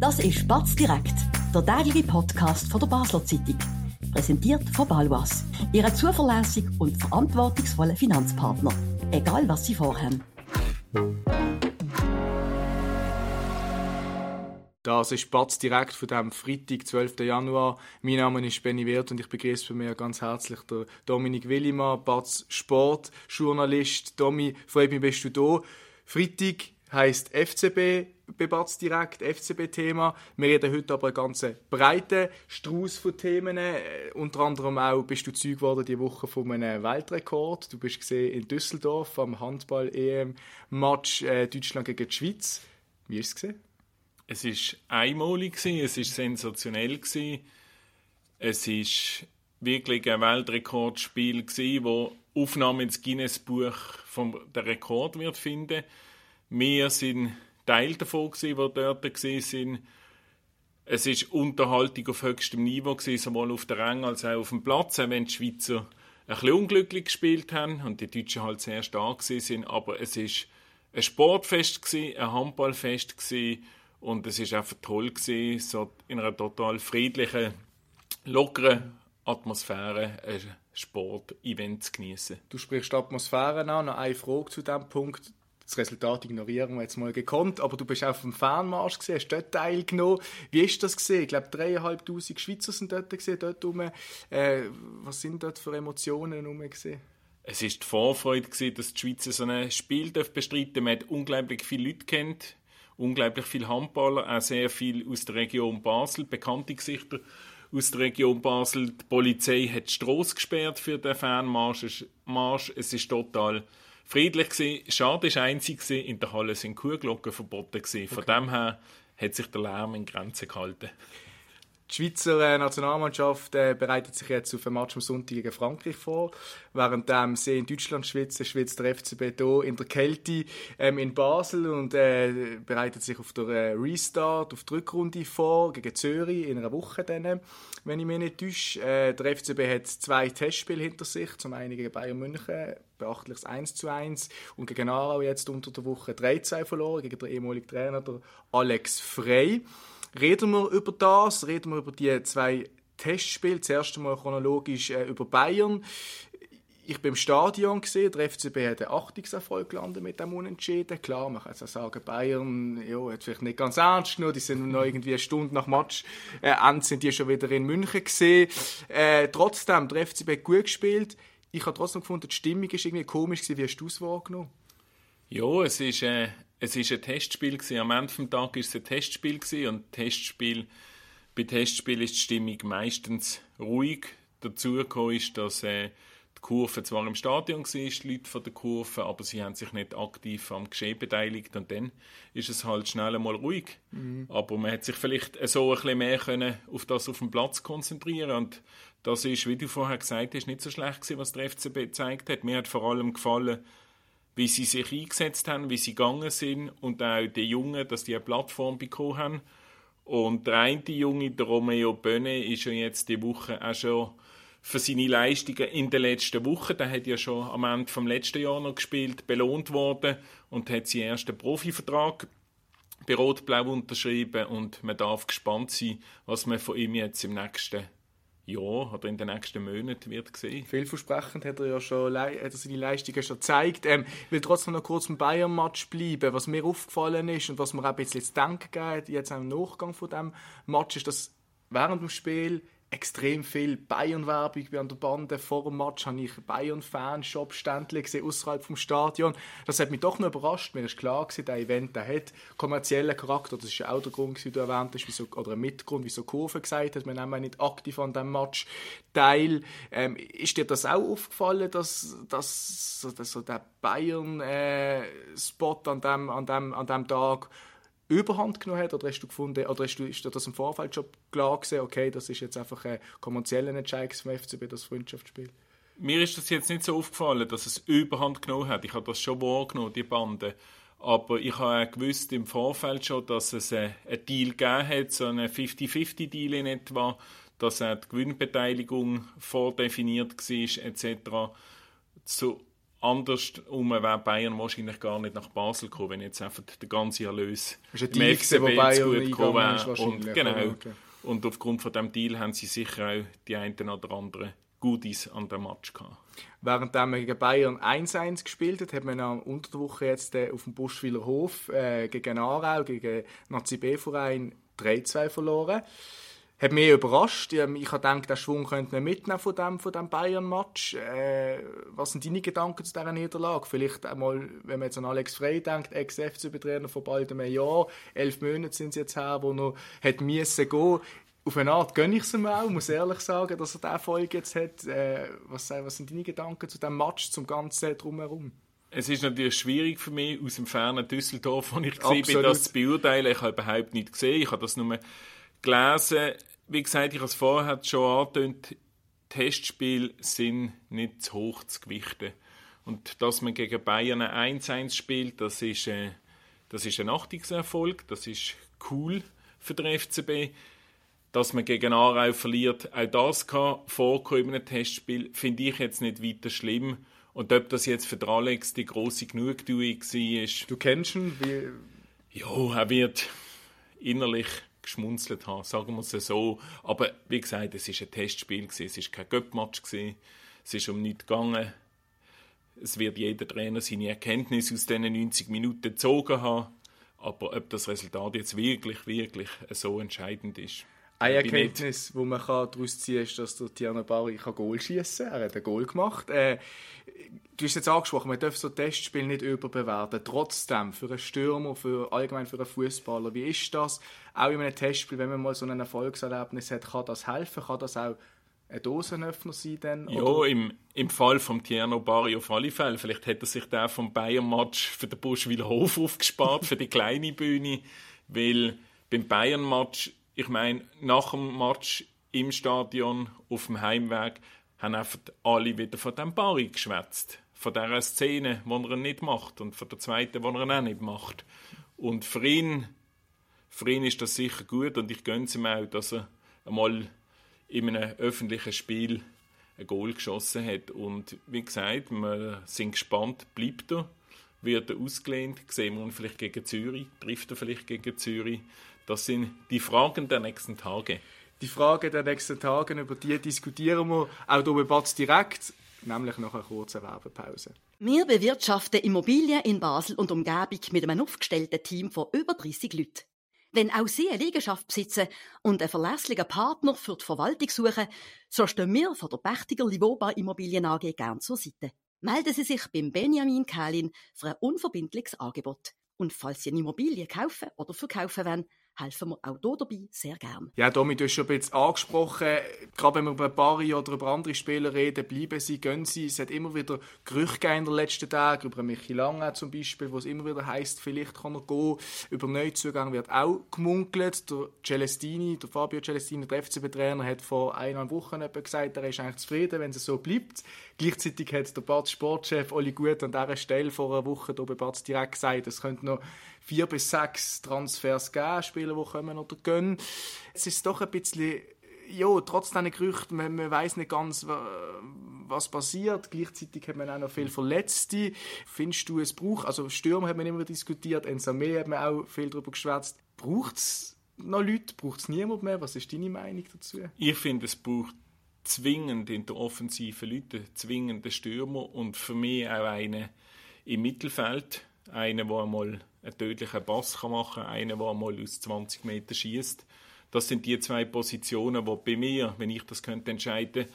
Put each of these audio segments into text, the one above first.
Das ist Batz direkt, der tägliche Podcast von der Basler Zeitung. Präsentiert von Balwas, Ihrem zuverlässigen und verantwortungsvollen Finanzpartner. Egal was Sie vorhaben. Das ist Batz direkt von dem Freitag, 12. Januar. Mein Name ist Benny Wirth und ich begrüße bei mir ganz herzlich den Dominik Willimann, Batz Sportjournalist. Domi, freut mich, bist du da. Freitag heißt FCB Bebatz direkt, FCB-Thema. Wir reden heute aber einen ganz breiten Strauß von Themen. Äh, unter anderem auch bist du Zeug geworden diese Woche von einem Weltrekord. Du bist gesehen in Düsseldorf am Handball-EM-Match äh, Deutschland gegen die Schweiz. Wie ist es? Es ist einmalig es ist sensationell Es ist wirklich ein Weltrekordspiel wo Aufnahme ins Guinness-Buch der Rekord wird finden. Wir sind Teil davon gewesen, die dort waren. Es ist Unterhaltung auf höchstem Niveau gewesen, sowohl auf der Rang als auch auf dem Platz, auch wenn die Schweizer ein bisschen unglücklich gespielt haben und die Deutschen halt sehr stark sind. Aber es ist ein Sportfest gewesen, ein Handballfest gewesen und es ist einfach toll gewesen, so in einer total friedlichen, lockeren Atmosphäre ein Sportevent zu genießen. Du sprichst Atmosphäre an. Noch eine Frage zu diesem Punkt. Das Resultat ignorieren wir jetzt mal gekonnt, aber du bist auf dem Fernmarsch gesehen, hast dort teilgenommen. Wie ist das gesehen? Ich glaube, dreieinhalbtausend Schweizer sind dort gesehen, dort rum. Äh, was sind dort für Emotionen rum gesehen? Es ist die Vorfreude gewesen, dass die Schweizer so ein Spiel bestreiten. Man hat unglaublich viele Leute kennt unglaublich viele Handballer, auch sehr viel aus der Region Basel, bekannte Gesichter aus der Region Basel. Die Polizei hat die Strasse gesperrt für den Fernmarsch. Es ist total friedlich gewesen. Schade ist einzig in der Halle sind Kuhglocken verboten gewesen. Von okay. dem her hat sich der Lärm in Grenzen gehalten. Die Schweizer äh, Nationalmannschaft äh, bereitet sich jetzt auf ein Match am Sonntag gegen Frankreich vor. Während ähm, sie in Deutschland schwitzen, schwitzt der FCB hier in der Kälte ähm, in Basel und äh, bereitet sich auf der äh, Restart, auf die Rückrunde vor, gegen Zürich in einer Woche dann, wenn ich mich nicht täusche. Äh, der FCB hat zwei Testspiele hinter sich, zum einen gegen Bayern München, beachtliches 1 zu 1 und gegen Aarau jetzt unter der Woche 3-2 verloren, gegen den ehemaligen Trainer, der Alex Frey. Reden wir über das, reden wir über die zwei Testspiele. Zuerst einmal chronologisch äh, über Bayern. Ich bin im Stadion gesehen, der FCB hat einen Achtungserfolg gelandet mit dem Unentschieden. Klar, man kann jetzt sagen, Bayern ja, hat vielleicht nicht ganz ernst genommen, die sind noch irgendwie eine Stunde nach Match äh, sind die schon wieder in München gesehen. Äh, trotzdem, der FCB hat gut gespielt. Ich habe trotzdem gefunden, die Stimmung ist irgendwie komisch gewesen. Wie hast du es wahrgenommen? Ja, es ist äh, es ist ein Testspiel gewesen. Am Ende des Tages ist es ein Testspiel gewesen und Testspiel, bei Testspielen ist die Stimmung meistens ruhig. Dazu gekommen ist, dass äh, die Kurve zwar im Stadion war, die Leute von der Kurve, aber sie haben sich nicht aktiv am Geschehen beteiligt und dann ist es halt schnell einmal ruhig. Mhm. Aber man hat sich vielleicht so ein bisschen mehr können auf das auf dem Platz konzentrieren und das ist, wie du vorher gesagt hast, nicht so schlecht gewesen, was der FCB gezeigt hat. Mir hat vor allem gefallen, wie sie sich eingesetzt haben, wie sie gegangen sind und auch die Jungen, dass die eine Plattform bekommen haben. Und der eine Junge, der Romeo Böne, ist ja jetzt die Woche auch schon für seine Leistungen in den letzten Wochen, der hat ja schon am Ende vom letzten Jahr noch gespielt, belohnt worden und hat seinen ersten Profivertrag bei Rot-Blau unterschrieben und man darf gespannt sein, was man von ihm jetzt im nächsten ja, oder in den nächsten Monaten wird sehen. Vielversprechend hat er ja schon hat er seine Leistungen schon gezeigt. Ähm, ich will trotzdem noch kurz beim Bayern-Match bleiben. Was mir aufgefallen ist und was mir auch ein bisschen zu denken geht, jetzt im Nachgang von dem Match, ist, dass während dem Spiel extrem viel Bayern-Werbung an der Bande. Vor dem Match habe ich Bayern-Fanshop-Ständchen gesehen, außerhalb vom Stadion. Das hat mich doch noch überrascht. Mir ist klar gewesen, der Event der hat kommerziellen Charakter. Das ist ja auch der Grund, wie du erwähnt hast, wieso, oder ein Mitgrund, wieso Kurve gesagt hat, wir nehmen nicht aktiv an diesem Match teil. Ähm, ist dir das auch aufgefallen, dass, dass, dass so der Bayern-Spot äh, an, dem, an, dem, an dem Tag Überhand genommen hat? Oder hast du gefunden, oder hast du, ist dir das im Vorfeld schon klar gewesen, okay, das ist jetzt einfach ein kommerzieller Entscheid vom FCB, das Freundschaftsspiel? Mir ist das jetzt nicht so aufgefallen, dass es Überhand genommen hat. Ich habe das schon wahrgenommen, die Bande. Aber ich habe auch gewusst im Vorfeld schon, dass es einen Deal gegeben hat, so einen 50-50-Deal in etwa, dass auch die Gewinnbeteiligung vordefiniert war, etc. So, Andersrum wäre Bayern wahrscheinlich gar nicht nach Basel gekommen, wenn jetzt einfach der ganze Erlös gewesen, wo Bayern gut gekommen wäre. Und, genau. Okay. Und aufgrund von diesem Deal haben sie sicher auch die einen oder anderen Goodies an dem Match gehabt. Während man gegen Bayern 1-1 gespielt hat, hat man am unter der Woche jetzt äh, auf dem Buschwiller Hof äh, gegen Aarau, gegen Nazi B-Verein 3-2 verloren hat mich überrascht. Ich habe gedacht, der Schwung könnte man mitnehmen von dem, von dem Bayern-Match. Äh, was sind deine Gedanken zu dieser Niederlage? Vielleicht einmal, wenn man jetzt an Alex Frey denkt, Ex-FCB-Trainer vor bald einem Jahr, elf Monate sind es jetzt her, wo er hat müssen gehen. Auf eine Art gönne ich es ihm auch, muss ehrlich sagen, dass er diesen Folge jetzt hat. Äh, was, was sind deine Gedanken zu diesem Match, zum ganzen Drumherum? Es ist natürlich schwierig für mich, aus dem fernen Düsseldorf, wo ich bin, das zu beurteilen. Ich habe überhaupt nicht gesehen. Ich habe das nur gelesen. Wie gesagt, ich habe es vorher schon angetönt, Testspiele sind nicht zu hoch zu gewichten. Und dass man gegen Bayern 1-1 spielt, das ist, äh, das ist ein Achtungserfolg, das ist cool für den FCB. Dass man gegen Aarau verliert, auch das kann vorkommen in einem Testspiel, finde ich jetzt nicht weiter schlimm. Und ob das jetzt für Alex die große Genugtuung war. Du kennst ihn? Wie... Ja, er wird innerlich geschmunzelt haben, sagen wir es so. Aber wie gesagt, es ist ein Testspiel, gewesen, es ist kein Göppmatch, es ist um nichts gegangen. Es wird jeder Trainer seine Erkenntnisse aus diesen 90 Minuten gezogen haben. Aber ob das Resultat jetzt wirklich, wirklich so entscheidend ist. Eine Erkenntnis, die man daraus ziehen kann, ist, dass der Tiana Bari Goal schießen kann. Er hat ein Goal gemacht. Äh, du hast jetzt angesprochen, man darf so Testspiel nicht überbewerten. Trotzdem, für einen Stürmer, für, allgemein für einen Fußballer, wie ist das? Auch in einem Testspiel, wenn man mal so ein Erfolgserlebnis hat, kann das helfen? Kann das auch ein Dosenöffner sein? Dann, ja, im, im Fall von Tierno Bari auf alle Fälle. Vielleicht hätte er sich der vom Bayern-Match für den Buschwiller Hof aufgespart, für die kleine Bühne, weil beim Bayern-Match ich meine, nach dem Match im Stadion, auf dem Heimweg, haben einfach alle wieder von dem Barry geschwätzt. Von dieser Szene, die er nicht macht und von der zweiten, die er auch nicht macht. Und für ihn, für ihn ist das sicher gut und ich gönne es ihm auch, dass er einmal in einem öffentlichen Spiel ein Goal geschossen hat. Und wie gesagt, wir sind gespannt, bleibt er, wird er ausgelehnt, sehen wir ihn vielleicht gegen Zürich, trifft er vielleicht gegen Zürich. Das sind die Fragen der nächsten Tage. Die Fragen der nächsten Tage, über die diskutieren wir auch hier bei direkt, nämlich nach einer kurzen Werbepause. Wir bewirtschaften Immobilien in Basel und Umgebung mit einem aufgestellten Team von über 30 Leuten. Wenn auch Sie eine Liegenschaft besitzen und einen verlässlichen Partner für die Verwaltung suchen, so stehen wir von der Pächtiger Livoba Immobilien AG gern zur Seite. Melden Sie sich beim Benjamin Kählin für ein unverbindliches Angebot. Und falls Sie eine Immobilie kaufen oder verkaufen wollen, helfen wir auch hier dabei sehr gern. Ja, Domi, du schon ein bisschen angesprochen, gerade wenn wir über Bari oder über andere Spieler reden, bleiben sie, gehen sie. Es hat immer wieder Gerüchte in den letzten Tagen, über Michi Lange zum Beispiel, wo es immer wieder heisst, vielleicht kann er gehen. Über Neuzugang wird auch gemunkelt. Der Celestini, der Fabio Celestini, der FCB-Trainer, hat vor eineinhalb Wochen gesagt, er ist eigentlich zufrieden, wenn es so bleibt. Gleichzeitig hat der Bad Sportchef Oli Gut an dieser Stelle vor einer Woche hier bei Bad direkt gesagt, es könnte noch vier bis sechs Transfers geben, Spieler, die kommen oder gehen. Es ist doch ein bisschen, ja, trotz diesen Gerüchten, man, man weiß nicht ganz, was passiert. Gleichzeitig hat man auch noch viele Verletzte. Findest du, es braucht, also Stürmer hat man immer diskutiert, Ensame hat man auch viel darüber geschwätzt. Braucht es noch Leute? Braucht es niemand mehr? Was ist deine Meinung dazu? Ich finde, es braucht zwingend in der Offensive Leute, zwingend Stürmer und für mich auch einen im Mittelfeld, einen, der einmal einen tödlichen Pass machen kann, einen, der mal aus 20 Metern schießt. Das sind die zwei Positionen, die bei mir, wenn ich das könnte entscheiden,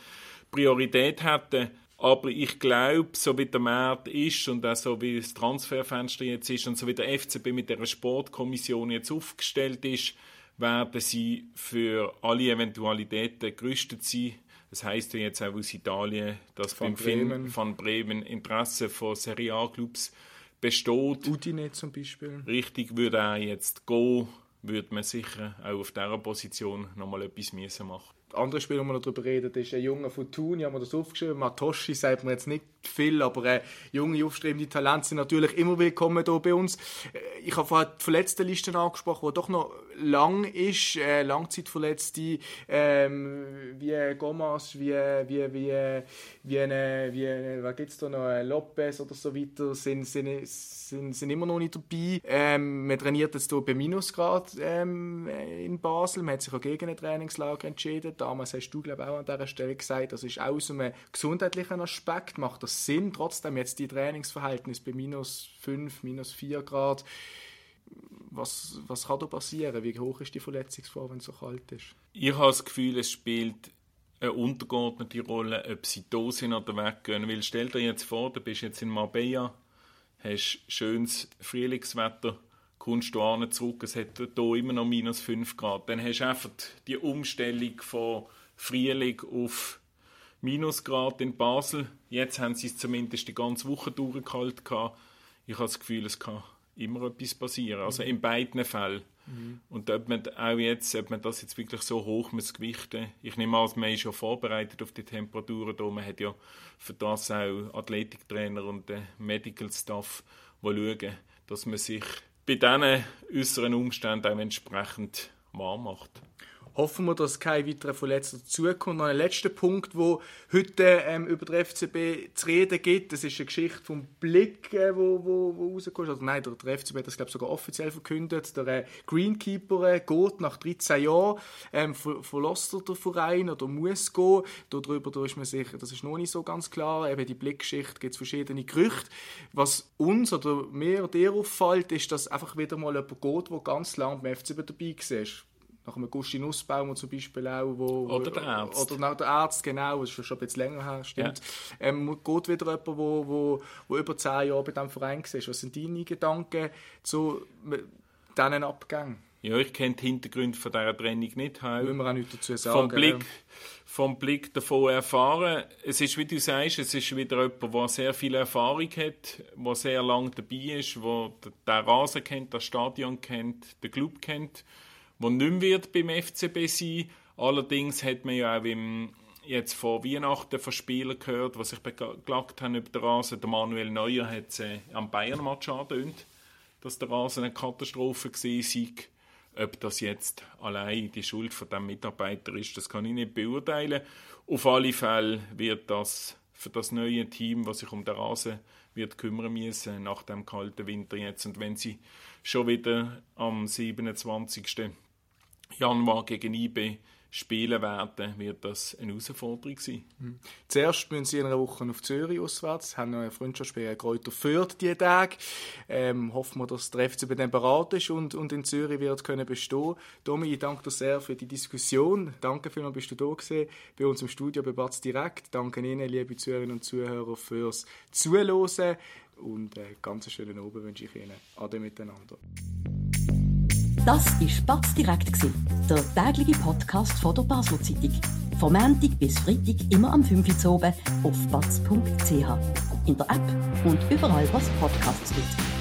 Priorität hätten. Aber ich glaube, so wie der Markt ist und auch so wie das Transferfenster jetzt ist und so wie der FCB mit der Sportkommission jetzt aufgestellt ist, werden sie für alle Eventualitäten gerüstet sein. Das heißt ja jetzt auch aus Italien, dass von beim Bremen. Van Bremen Interesse von Serie A-Clubs besteht. Udine zum Beispiel. Richtig, würde er jetzt gehen, würde man sicher auch auf dieser Position nochmal etwas müssen machen. Andere Spiel, wo man darüber redet, ist ein junger Fortuna, ich habe mir das aufgeschrieben. Matoshi sagt mir jetzt nicht viel, aber äh, junge, aufstrebende Talente sind natürlich immer willkommen hier bei uns. Äh, ich habe vorhin die Verletztenliste angesprochen, die doch noch lang ist, äh, Langzeitverletzte, ähm, wie Gomas, wie, wie, wie, wie, eine, wie eine, was gibt's da noch, Lopez oder so weiter, sind, sind, sind, sind immer noch nicht dabei. Ähm, man trainiert jetzt hier bei Minusgrad ähm, in Basel, man hat sich auch gegen ein Trainingslager entschieden. Damals hast du, glaube ich, auch an dieser Stelle gesagt, das ist aus einem gesundheitlichen Aspekt, macht das Sinn, trotzdem jetzt die Trainingsverhältnisse bei minus 5, minus 4 Grad, was, was kann da passieren? Wie hoch ist die Verletzungsgefahr, wenn es so kalt ist? Ich habe das Gefühl, es spielt eine untergeordnete Rolle, ob sie da sind oder weggehen. Weil stell dir jetzt vor, du bist jetzt in Marbella, hast schönes Frühlingswetter, kommst du an zurück, es hat hier immer noch minus 5 Grad. Dann hast du einfach die Umstellung von Frühling auf Minusgrad in Basel. Jetzt haben sie es zumindest die ganze Woche durchgehalten. Ich habe das Gefühl, es kann immer etwas passieren. Also in beiden Fällen. Mhm. Und ob man auch jetzt, ob man das jetzt wirklich so hoch muss gewichten, ich nehme an, man ist schon vorbereitet auf die Temperaturen da. Man hat ja für das auch Athletiktrainer und äh, Medical Staff, die schauen, dass man sich bei diesen äußeren Umständen auch entsprechend warm macht hoffen wir, dass kein weiterer Verletzter dazukommt. Noch ein letzter Punkt, wo heute ähm, über den FCB zu reden gibt, das ist eine Geschichte vom Blick, äh, wo, wo, wo rauskommt. Also nein, der, der FCB hat das glaube sogar offiziell verkündet. Der äh, Greenkeeper äh, geht nach 13 Jahren, ähm, ver verlässt er den Verein oder muss gehen. Darüber da ist man sicher, das ist noch nicht so ganz klar. Eben die Blickgeschichte gibt es verschiedene Gerüchte. Was uns oder mir oder dir auffällt, ist, dass einfach wieder mal jemand geht, der ganz lange beim FCB dabei war nach einem Gusti Nussbaum zum Beispiel auch. Wo, oder der Arzt. Oder nach der Arzt, genau, das ist schon ein bisschen länger her, stimmt. Ja. Ähm, geht wieder jemand, der wo, wo, wo über zehn Jahre bei diesem Verein war. Was sind deine Gedanken zu diesen Abgängen? Ja, ich kenne die Hintergründe von dieser Trennung nicht. Will man auch nicht dazu sagen. Vom Blick, ja. vom Blick davon erfahren, es ist, wie du sagst, es ist wieder jemand, der sehr viel Erfahrung hat, der sehr lange dabei ist, der den Rasen kennt, das Stadion kennt, den Club kennt der nicht mehr beim FCB sein. Allerdings hat man ja auch im, jetzt vor Weihnachten von Spielern gehört, die sich beklagt haben über den Rasen. Der Manuel Neuer hat es äh, am Bayern-Match angedeutet, dass der Rasen eine Katastrophe war. Ob das jetzt allein die Schuld von dem Mitarbeiter ist, das kann ich nicht beurteilen. Auf alle Fälle wird das für das neue Team, was sich um den Rasen wird kümmern müssen nach dem kalten Winter jetzt. Und wenn sie schon wieder am 27. Januar gegen IB spielen werden, wird das eine Herausforderung sein. Mhm. Zuerst müssen sie in einer Woche auf Zürich auswärts, haben noch ein Freundschaftsspiel Kräuter führt diese Tage. Ähm, hoffen wir, dass der FCB dann bereit ist und, und in Zürich wird können bestehen. Domi, ich danke dir sehr für die Diskussion. Danke vielmals, bist du da gewesen, bei uns im Studio bei Batz direkt. Danke Ihnen, liebe Zuhörerinnen und Zuhörer, fürs Zuhören und äh, ganz schönen Abend wünsche ich Ihnen. Ade miteinander. Das war Spatz direkt, der tägliche Podcast von der Basler Zeitung. Von Montag bis Freitag immer am 5 Uhr oben auf batz.ch. In der App und überall, was Podcasts gibt.